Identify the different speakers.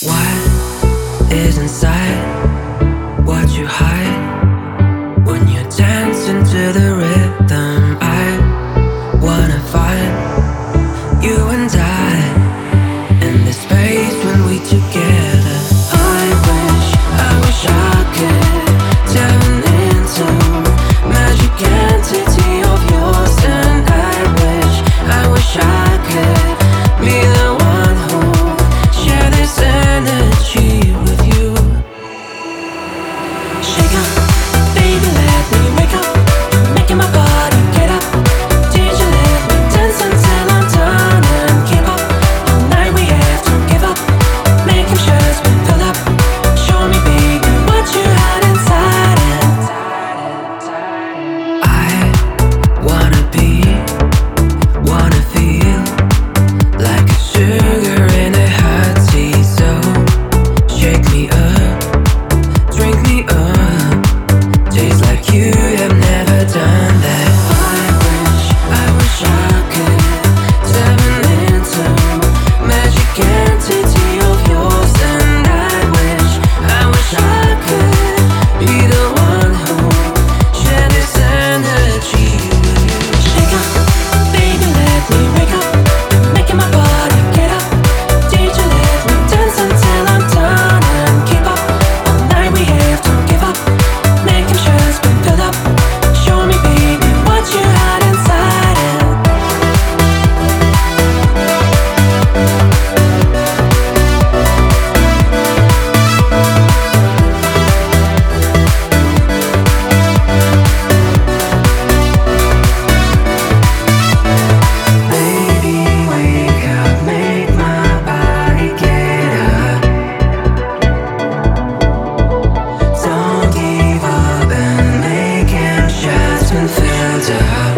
Speaker 1: What is inside down